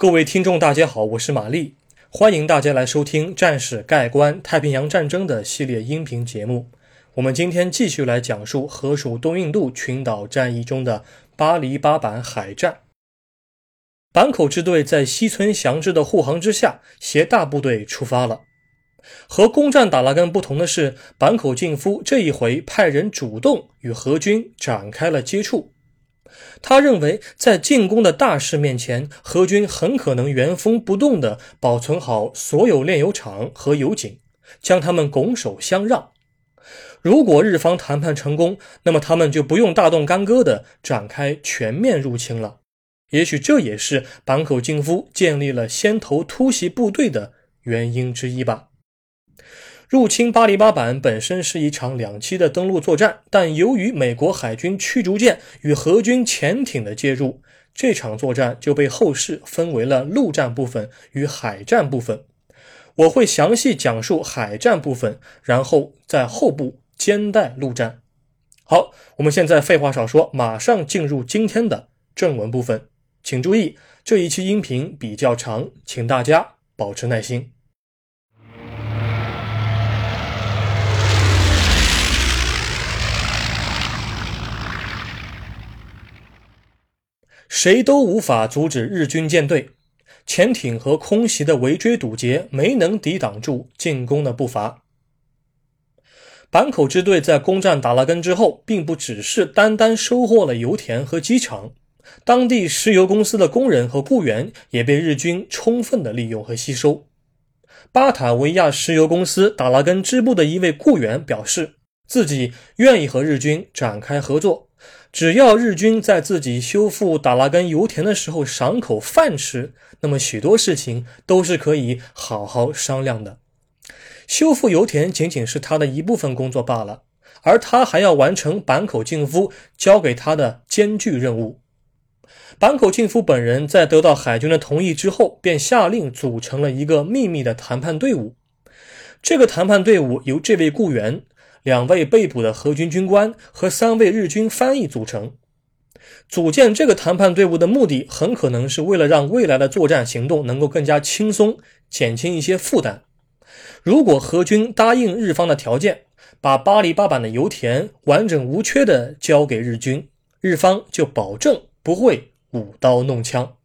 各位听众，大家好，我是玛丽，欢迎大家来收听《战史盖棺：太平洋战争》的系列音频节目。我们今天继续来讲述河属东印度群岛战役中的巴黎巴板海战。坂口支队在西村祥之的护航之下，携大部队出发了。和攻占达拉根不同的是，坂口敬夫这一回派人主动与河军展开了接触。他认为，在进攻的大势面前，荷军很可能原封不动地保存好所有炼油厂和油井，将他们拱手相让。如果日方谈判成功，那么他们就不用大动干戈地展开全面入侵了。也许这也是坂口敬夫建立了先头突袭部队的原因之一吧。入侵巴黎巴板本身是一场两栖的登陆作战，但由于美国海军驱逐舰与荷军潜艇的介入，这场作战就被后世分为了陆战部分与海战部分。我会详细讲述海战部分，然后在后部兼带陆战。好，我们现在废话少说，马上进入今天的正文部分。请注意，这一期音频比较长，请大家保持耐心。谁都无法阻止日军舰队，潜艇和空袭的围追堵截没能抵挡住进攻的步伐。坂口支队在攻占达拉根之后，并不只是单单收获了油田和机场，当地石油公司的工人和雇员也被日军充分的利用和吸收。巴塔维亚石油公司达拉根支部的一位雇员表示，自己愿意和日军展开合作。只要日军在自己修复达拉根油田的时候赏口饭吃，那么许多事情都是可以好好商量的。修复油田仅仅是他的一部分工作罢了，而他还要完成坂口敬夫交给他的艰巨任务。坂口敬夫本人在得到海军的同意之后，便下令组成了一个秘密的谈判队伍。这个谈判队伍由这位雇员。两位被捕的荷军军官和三位日军翻译组成。组建这个谈判队伍的目的，很可能是为了让未来的作战行动能够更加轻松，减轻一些负担。如果荷军答应日方的条件，把巴黎巴板的油田完整无缺地交给日军，日方就保证不会舞刀弄枪。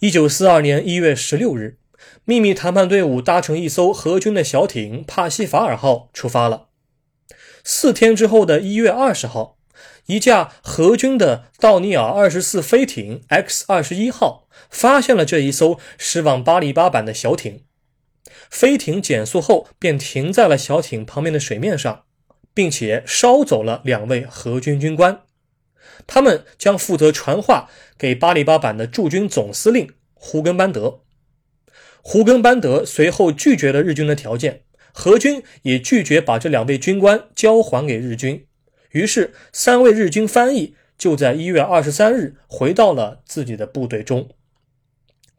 一九四二年一月十六日。秘密谈判队伍搭乘一艘荷军的小艇“帕西法尔号”出发了。四天之后的一月二十号，一架荷军的道尼尔二十四飞艇 X 二十一号发现了这一艘驶往巴黎巴板的小艇。飞艇减速后便停在了小艇旁边的水面上，并且捎走了两位荷军军官，他们将负责传话给巴黎巴板的驻军总司令胡根班德。胡根班德随后拒绝了日军的条件，何军也拒绝把这两位军官交还给日军。于是，三位日军翻译就在一月二十三日回到了自己的部队中。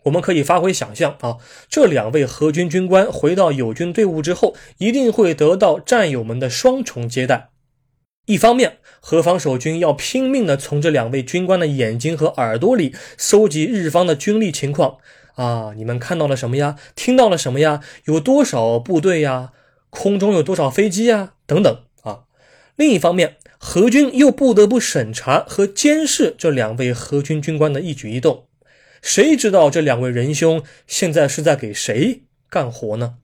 我们可以发挥想象啊，这两位何军军官回到友军队伍之后，一定会得到战友们的双重接待。一方面，何方守军要拼命地从这两位军官的眼睛和耳朵里搜集日方的军力情况。啊！你们看到了什么呀？听到了什么呀？有多少部队呀？空中有多少飞机呀？等等啊！另一方面，何军又不得不审查和监视这两位何军军官的一举一动。谁知道这两位仁兄现在是在给谁干活呢？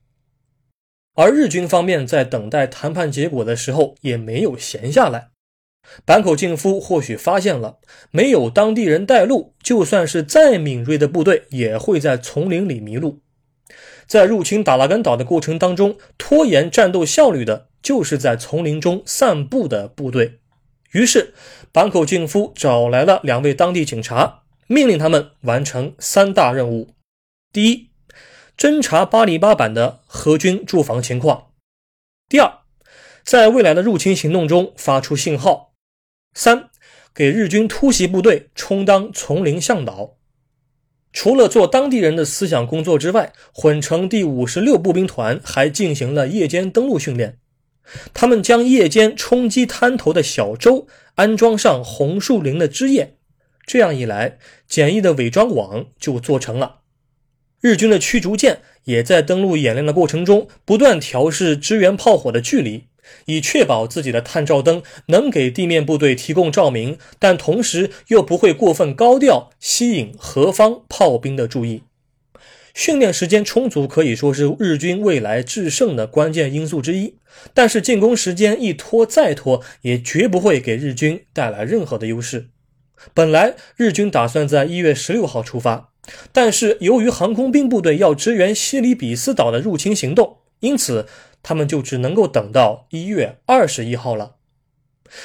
而日军方面在等待谈判结果的时候，也没有闲下来。坂口敬夫或许发现了，没有当地人带路，就算是再敏锐的部队，也会在丛林里迷路。在入侵达拉根岛的过程当中，拖延战斗效率的，就是在丛林中散步的部队。于是，坂口敬夫找来了两位当地警察，命令他们完成三大任务：第一，侦查巴黎巴板的荷军驻防情况；第二，在未来的入侵行动中发出信号。三，给日军突袭部队充当丛林向导。除了做当地人的思想工作之外，混成第五十六步兵团还进行了夜间登陆训练。他们将夜间冲击滩头的小舟安装上红树林的枝叶，这样一来，简易的伪装网就做成了。日军的驱逐舰也在登陆演练的过程中不断调试支援炮火的距离，以确保自己的探照灯能给地面部队提供照明，但同时又不会过分高调，吸引何方炮兵的注意。训练时间充足可以说是日军未来制胜的关键因素之一，但是进攻时间一拖再拖，也绝不会给日军带来任何的优势。本来日军打算在一月十六号出发，但是由于航空兵部队要支援西里比斯岛的入侵行动，因此他们就只能够等到一月二十一号了。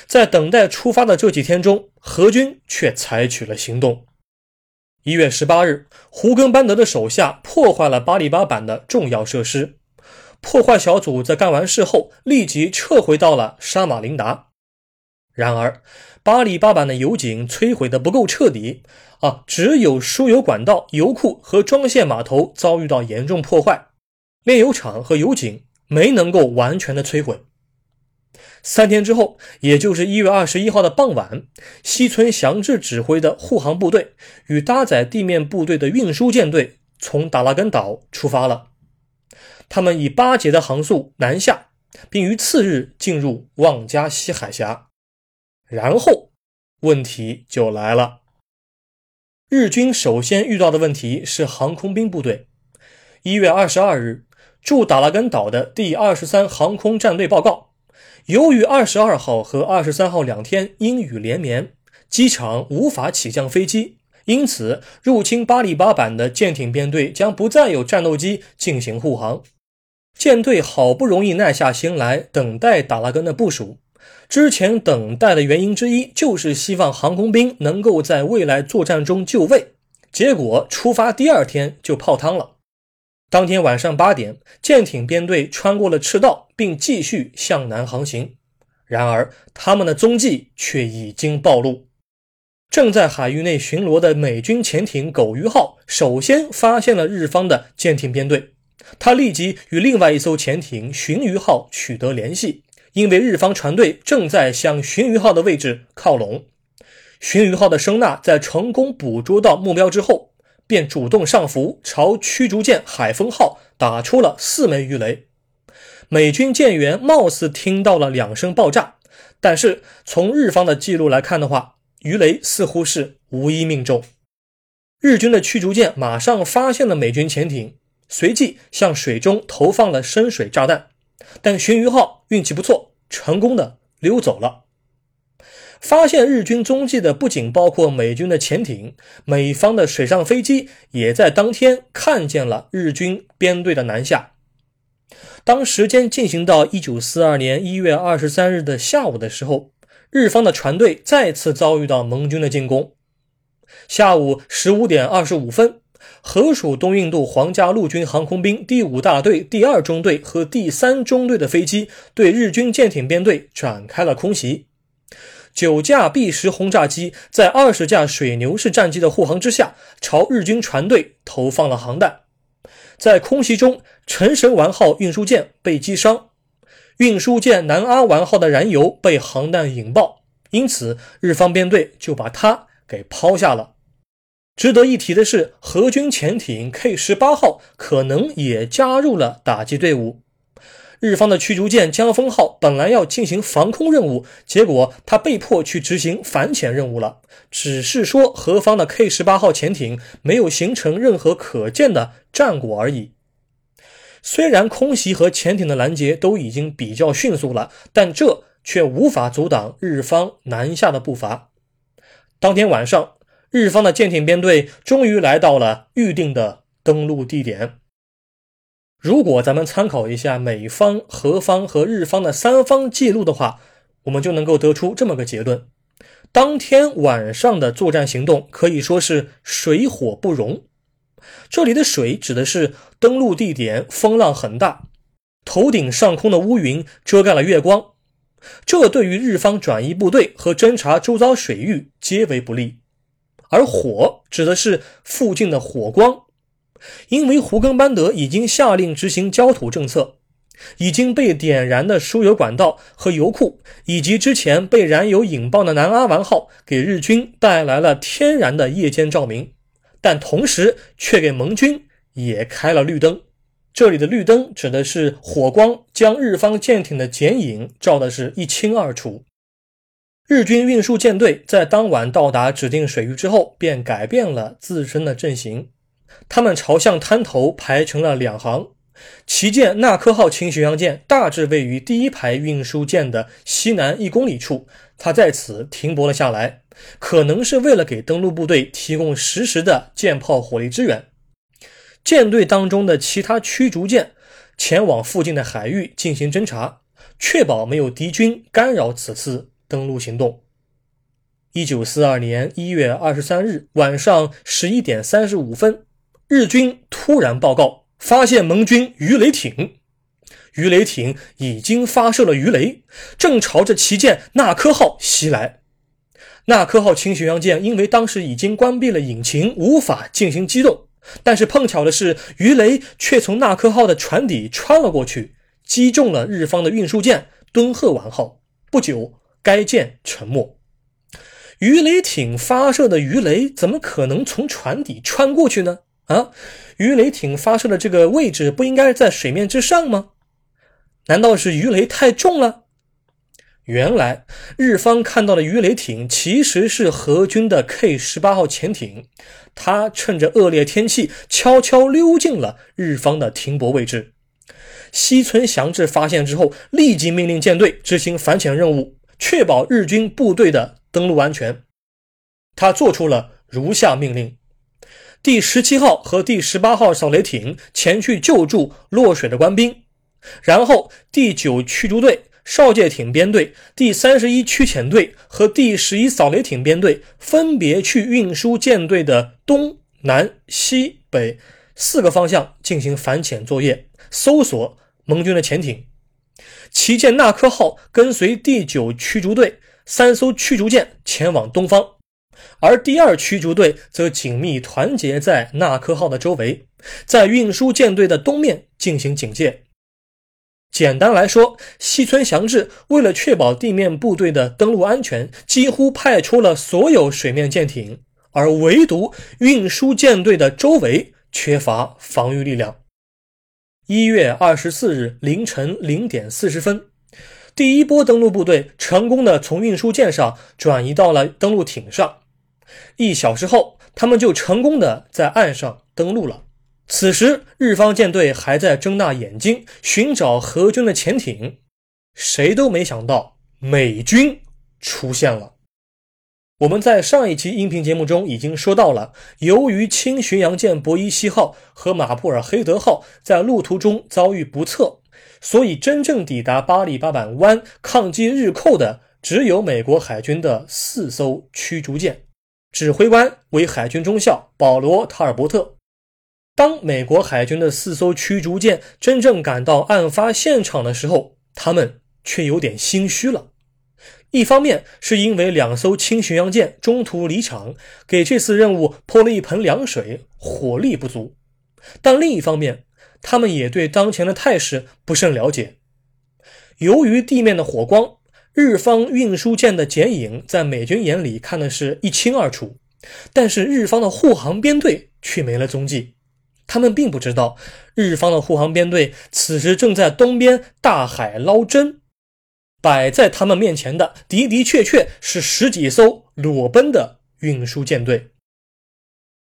在等待出发的这几天中，何军却采取了行动。一月十八日，胡根班德的手下破坏了巴里巴板的重要设施。破坏小组在干完事后，立即撤回到了沙马林达。然而，巴里巴板的油井摧毁的不够彻底啊，只有输油管道、油库和装卸码头遭遇到严重破坏，炼油厂和油井没能够完全的摧毁。三天之后，也就是一月二十一号的傍晚，西村祥治指挥的护航部队与搭载地面部队的运输舰队从达拉根岛出发了。他们以八节的航速南下，并于次日进入望加西海峡。然后，问题就来了。日军首先遇到的问题是航空兵部队。一月二十二日，驻达拉根岛的第二十三航空战队报告。由于二十二号和二十三号两天阴雨连绵，机场无法起降飞机，因此入侵巴里巴板的舰艇编队将不再有战斗机进行护航。舰队好不容易耐下心来等待达拉根的部署，之前等待的原因之一就是希望航空兵能够在未来作战中就位，结果出发第二天就泡汤了。当天晚上八点，舰艇编队穿过了赤道，并继续向南航行。然而，他们的踪迹却已经暴露。正在海域内巡逻的美军潜艇“狗鱼号”首先发现了日方的舰艇编队，他立即与另外一艘潜艇“鲟鱼号”取得联系，因为日方船队正在向“鲟鱼号”的位置靠拢。“鲟鱼号”的声呐在成功捕捉到目标之后。便主动上浮，朝驱逐舰海风号打出了四枚鱼雷。美军舰员貌似听到了两声爆炸，但是从日方的记录来看的话，鱼雷似乎是无一命中。日军的驱逐舰马上发现了美军潜艇，随即向水中投放了深水炸弹，但鲟鱼号运气不错，成功的溜走了。发现日军踪迹的不仅包括美军的潜艇，美方的水上飞机也在当天看见了日军编队的南下。当时间进行到一九四二年一月二十三日的下午的时候，日方的船队再次遭遇到盟军的进攻。下午十五点二十五分，河属东印度皇家陆军航空兵第五大队第二中队和第三中队的飞机对日军舰艇编队展开了空袭。九架 B 十轰炸机在二十架水牛式战机的护航之下，朝日军船队投放了航弹。在空袭中，陈神丸号运输舰被击伤，运输舰南阿丸号的燃油被航弹引爆，因此日方编队就把它给抛下了。值得一提的是，核军潜艇 K 十八号可能也加入了打击队伍。日方的驱逐舰江风号本来要进行防空任务，结果他被迫去执行反潜任务了。只是说何方的 K 十八号潜艇没有形成任何可见的战果而已。虽然空袭和潜艇的拦截都已经比较迅速了，但这却无法阻挡日方南下的步伐。当天晚上，日方的舰艇编队终于来到了预定的登陆地点。如果咱们参考一下美方、荷方和日方的三方记录的话，我们就能够得出这么个结论：当天晚上的作战行动可以说是水火不容。这里的水指的是登陆地点风浪很大，头顶上空的乌云遮盖了月光，这对于日方转移部队和侦察周遭水域皆为不利；而火指的是附近的火光。因为胡根班德已经下令执行焦土政策，已经被点燃的输油管道和油库，以及之前被燃油引爆的南阿丸号，给日军带来了天然的夜间照明，但同时却给盟军也开了绿灯。这里的绿灯指的是火光将日方舰艇的剪影照的是一清二楚。日军运输舰队在当晚到达指定水域之后，便改变了自身的阵型，他们朝向滩头排成了两行。旗舰纳科号轻巡洋舰大致位于第一排运输舰的西南一公里处，它在此停泊了下来，可能是为了给登陆部队提供实时的舰炮火力支援。舰队当中的其他驱逐舰前往附近的海域进行侦察，确保没有敌军干扰此次登陆行动。一九四二年一月二十三日晚上十一点三十五分，日军突然报告。发现盟军鱼雷艇，鱼雷艇已经发射了鱼雷，正朝着旗舰纳科号袭来。纳科号轻巡洋舰因为当时已经关闭了引擎，无法进行机动。但是碰巧的是，鱼雷却从纳科号的船底穿了过去，击中了日方的运输舰敦贺丸号。不久，该舰沉没。鱼雷艇发射的鱼雷怎么可能从船底穿过去呢？啊，鱼雷艇发射的这个位置不应该在水面之上吗？难道是鱼雷太重了？原来日方看到的鱼雷艇其实是荷军的 K 十八号潜艇，它趁着恶劣天气悄悄溜进了日方的停泊位置。西村祥治发现之后，立即命令舰队执行反潜任务，确保日军部队的登陆安全。他做出了如下命令。第十七号和第十八号扫雷艇前去救助落水的官兵，然后第九驱逐队哨戒艇编队、第三十一驱遣队和第十一扫雷艇编队分别去运输舰队的东南西北四个方向进行反潜作业，搜索盟军的潜艇。旗舰纳科号跟随第九驱逐队三艘驱逐舰前往东方。而第二驱逐队则紧密团结在纳科号的周围，在运输舰队的东面进行警戒。简单来说，西村祥治为了确保地面部队的登陆安全，几乎派出了所有水面舰艇，而唯独运输舰队的周围缺乏防御力量。一月二十四日凌晨零点四十分，第一波登陆部队成功的从运输舰上转移到了登陆艇上。一小时后，他们就成功的在岸上登陆了。此时，日方舰队还在睁大眼睛寻找荷军的潜艇，谁都没想到美军出现了。我们在上一期音频节目中已经说到了，由于轻巡洋舰博伊西号和马布尔黑德号在路途中遭遇不测，所以真正抵达巴里巴板湾抗击日寇的只有美国海军的四艘驱逐舰。指挥官为海军中校保罗·塔尔伯特。当美国海军的四艘驱逐舰真正赶到案发现场的时候，他们却有点心虚了。一方面是因为两艘轻巡洋舰中途离场，给这次任务泼了一盆凉水，火力不足；但另一方面，他们也对当前的态势不甚了解。由于地面的火光。日方运输舰的剪影在美军眼里看的是一清二楚，但是日方的护航编队却没了踪迹。他们并不知道，日方的护航编队此时正在东边大海捞针。摆在他们面前的的的确确是十几艘裸奔的运输舰队。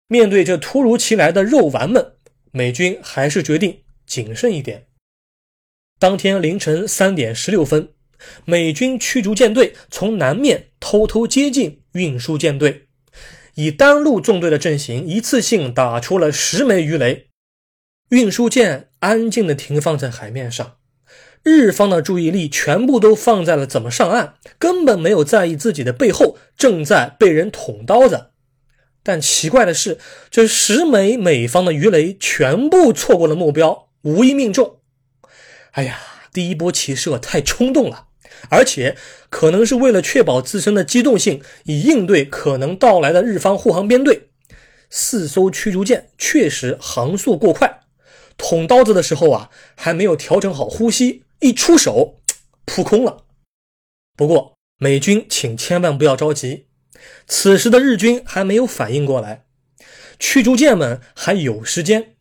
面对这突如其来的肉丸们，美军还是决定谨慎一点。当天凌晨三点十六分。美军驱逐舰队从南面偷偷接近运输舰队，以单路纵队的阵型，一次性打出了十枚鱼雷。运输舰安静地停放在海面上，日方的注意力全部都放在了怎么上岸，根本没有在意自己的背后正在被人捅刀子。但奇怪的是，这十枚美方的鱼雷全部错过了目标，无一命中。哎呀，第一波齐射太冲动了。而且可能是为了确保自身的机动性，以应对可能到来的日方护航编队，四艘驱逐舰确实航速过快，捅刀子的时候啊，还没有调整好呼吸，一出手，扑空了。不过美军请千万不要着急，此时的日军还没有反应过来，驱逐舰们还有时间。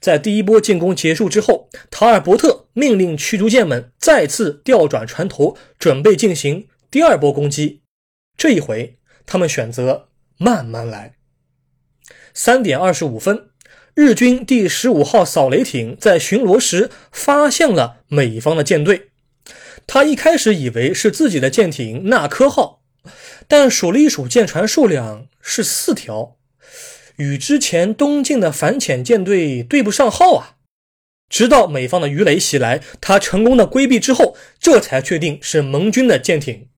在第一波进攻结束之后，塔尔伯特命令驱逐舰们再次调转船头，准备进行第二波攻击。这一回，他们选择慢慢来。三点二十五分，日军第十五号扫雷艇在巡逻时发现了美方的舰队。他一开始以为是自己的舰艇“纳科号”，但数了一数舰船数量是四条。与之前东进的反潜舰队对不上号啊！直到美方的鱼雷袭来，他成功的规避之后，这才确定是盟军的舰艇。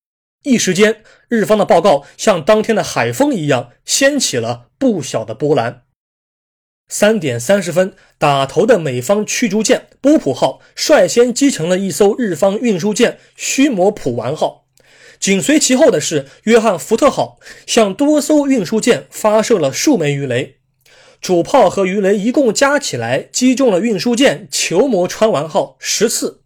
一时间，日方的报告像当天的海风一样，掀起了不小的波澜。三点三十分，打头的美方驱逐舰波普号率先击沉了一艘日方运输舰须磨浦丸号。紧随其后的是约翰福特号，向多艘运输舰发射了数枚鱼雷，主炮和鱼雷一共加起来击中了运输舰球磨川丸号十次。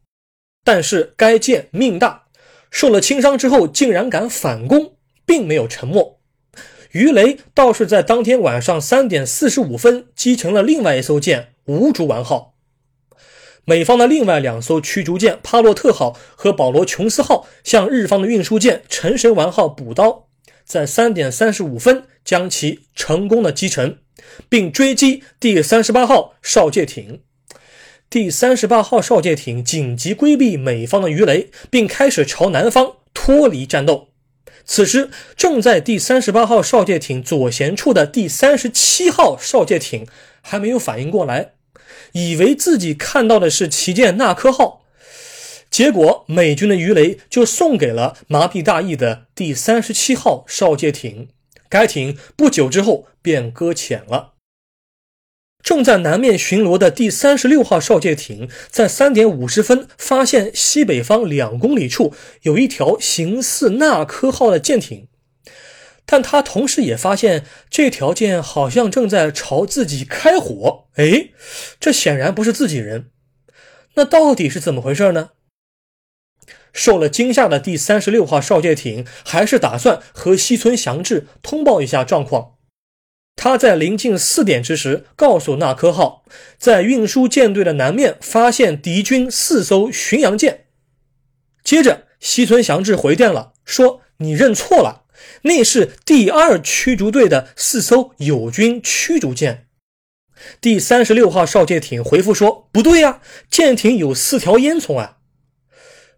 但是该舰命大，受了轻伤之后竟然敢反攻，并没有沉没。鱼雷倒是在当天晚上三点四十五分击沉了另外一艘舰无竹丸号。美方的另外两艘驱逐舰帕洛特号和保罗琼斯号向日方的运输舰成神丸号补刀，在三点三十五分将其成功的击沉，并追击第三十八号哨戒艇。第三十八号哨戒艇紧急规避美方的鱼雷，并开始朝南方脱离战斗。此时，正在第三十八号哨戒艇左舷处的第三十七号哨戒艇还没有反应过来。以为自己看到的是旗舰纳科号，结果美军的鱼雷就送给了麻痹大意的第三十七号哨戒艇，该艇不久之后便搁浅了。正在南面巡逻的第三十六号哨戒艇，在三点五十分发现西北方两公里处有一条形似纳科号的舰艇。但他同时也发现，这条舰好像正在朝自己开火。哎，这显然不是自己人。那到底是怎么回事呢？受了惊吓的第三十六号哨戒艇还是打算和西村祥治通报一下状况。他在临近四点之时，告诉纳科号，在运输舰队的南面发现敌军四艘巡洋舰。接着，西村祥治回电了，说：“你认错了。”那是第二驱逐队的四艘友军驱逐舰。第三十六号哨戒艇回复说：“不对呀，舰艇有四条烟囱啊。”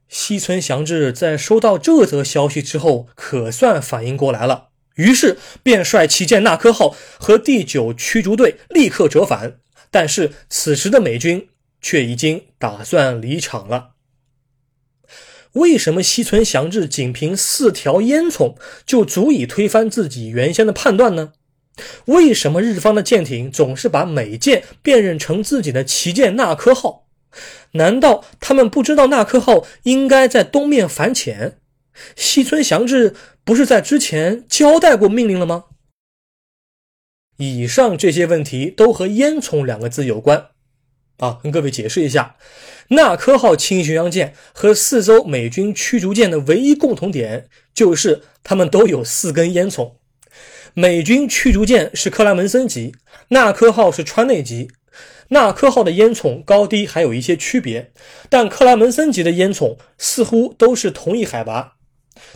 西村祥治在收到这则消息之后，可算反应过来了，于是便率旗舰纳科号和第九驱逐队立刻折返。但是此时的美军却已经打算离场了。为什么西村祥治仅凭四条烟囱就足以推翻自己原先的判断呢？为什么日方的舰艇总是把美舰辨认成自己的旗舰纳科号？难道他们不知道纳科号应该在东面反潜？西村祥治不是在之前交代过命令了吗？以上这些问题都和“烟囱”两个字有关。啊，跟各位解释一下，纳科号轻巡洋舰和四艘美军驱逐舰的唯一共同点就是它们都有四根烟囱。美军驱逐舰是克莱门森级，纳科号是川内级。纳科号的烟囱高低还有一些区别，但克莱门森级的烟囱似乎都是同一海拔。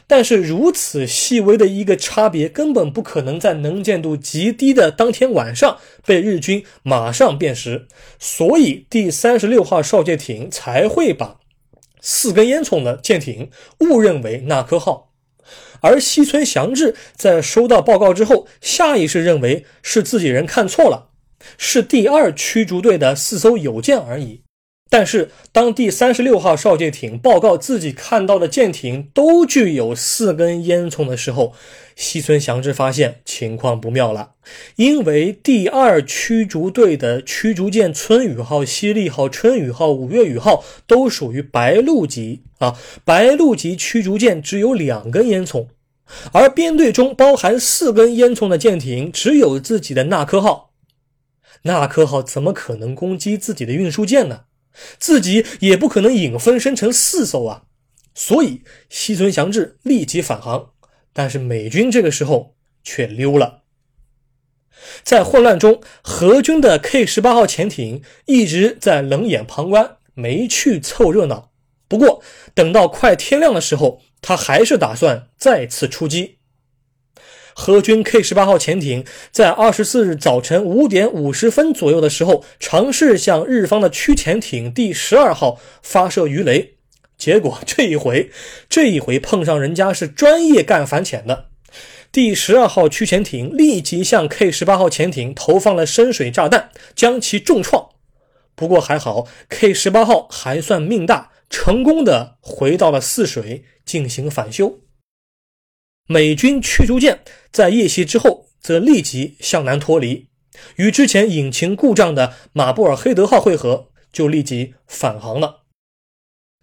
但是如此细微的一个差别，根本不可能在能见度极低的当天晚上被日军马上辨识，所以第三十六号哨戒艇才会把四根烟囱的舰艇误认为纳科号，而西村祥治在收到报告之后，下意识认为是自己人看错了，是第二驱逐队的四艘友舰而已。但是，当第三十六号哨戒艇报告自己看到的舰艇都具有四根烟囱的时候，西村祥之发现情况不妙了。因为第二驱逐队的驱逐舰“春雨号”“西利号”“春雨号”“五月雨号”都属于白鹭级啊，白鹭级驱逐舰只有两根烟囱，而编队中包含四根烟囱的舰艇只有自己的纳科号。那可好，怎么可能攻击自己的运输舰呢？自己也不可能引分身成四艘啊！所以西村祥治立即返航，但是美军这个时候却溜了。在混乱中，荷军的 K 十八号潜艇一直在冷眼旁观，没去凑热闹。不过，等到快天亮的时候，他还是打算再次出击。荷军 K 十八号潜艇在二十四日早晨五点五十分左右的时候，尝试向日方的驱潜艇第十二号发射鱼雷，结果 这一回，这一回碰上人家是专业干反潜的，第十二号驱潜艇立即向 K 十八号潜艇投放了深水炸弹，将其重创。不过还好，K 十八号还算命大，成功的回到了泗水进行返修。美军驱逐舰在夜袭之后，则立即向南脱离，与之前引擎故障的马布尔黑德号会合，就立即返航了。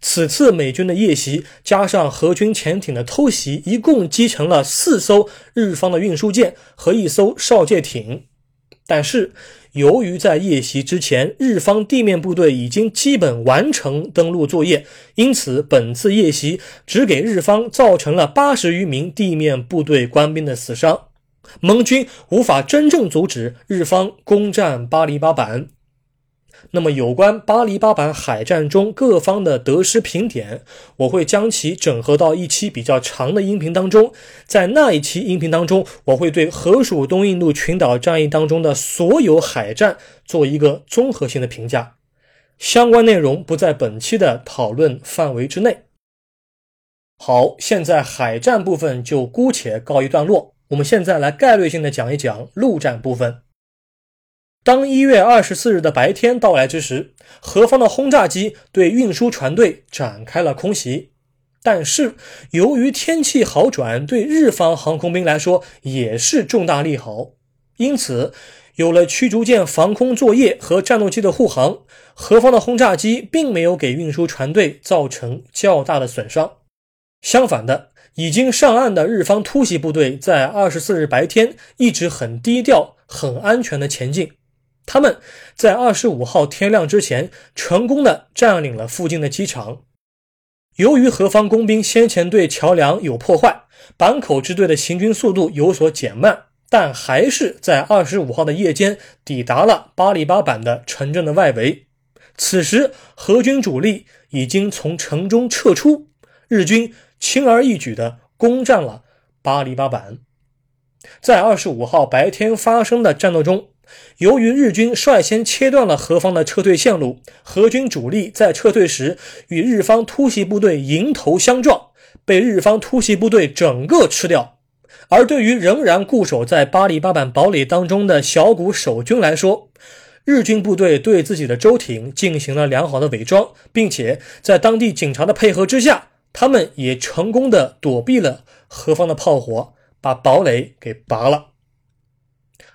此次美军的夜袭加上荷军潜艇的偷袭，一共击沉了四艘日方的运输舰和一艘哨戒艇。但是，由于在夜袭之前，日方地面部队已经基本完成登陆作业，因此本次夜袭只给日方造成了八十余名地面部队官兵的死伤，盟军无法真正阻止日方攻占巴黎巴板。那么，有关巴黎巴板海战中各方的得失评点，我会将其整合到一期比较长的音频当中。在那一期音频当中，我会对河属东印度群岛战役当中的所有海战做一个综合性的评价。相关内容不在本期的讨论范围之内。好，现在海战部分就姑且告一段落。我们现在来概略性的讲一讲陆战部分。当一月二十四日的白天到来之时，何方的轰炸机对运输船队展开了空袭。但是，由于天气好转，对日方航空兵来说也是重大利好。因此，有了驱逐舰防空作业和战斗机的护航，何方的轰炸机并没有给运输船队造成较大的损伤。相反的，已经上岸的日方突袭部队在二十四日白天一直很低调、很安全的前进。他们在二十五号天亮之前，成功的占领了附近的机场。由于何方工兵先前对桥梁有破坏，坂口支队的行军速度有所减慢，但还是在二十五号的夜间抵达了巴里巴板的城镇的外围。此时，何军主力已经从城中撤出，日军轻而易举地攻占了巴里巴板。在二十五号白天发生的战斗中。由于日军率先切断了何方的撤退线路，何军主力在撤退时与日方突袭部队迎头相撞，被日方突袭部队整个吃掉。而对于仍然固守在巴黎八板堡垒当中的小股守军来说，日军部队对自己的舟艇进行了良好的伪装，并且在当地警察的配合之下，他们也成功的躲避了何方的炮火，把堡垒给拔了。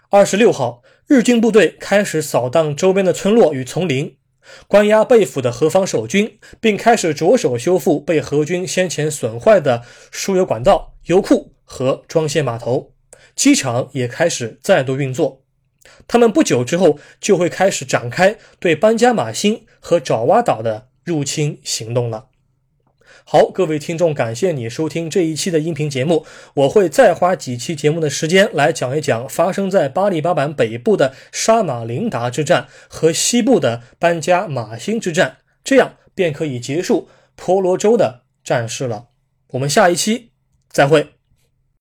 二十六号。日军部队开始扫荡周边的村落与丛林，关押被俘的何方守军，并开始着手修复被何军先前损坏的输油管道、油库和装卸码头。机场也开始再度运作。他们不久之后就会开始展开对班加马星和爪哇岛的入侵行动了。好，各位听众，感谢你收听这一期的音频节目。我会再花几期节目的时间来讲一讲发生在巴利巴板北部的沙马林达之战和西部的班加马星之战，这样便可以结束婆罗洲的战事了。我们下一期再会。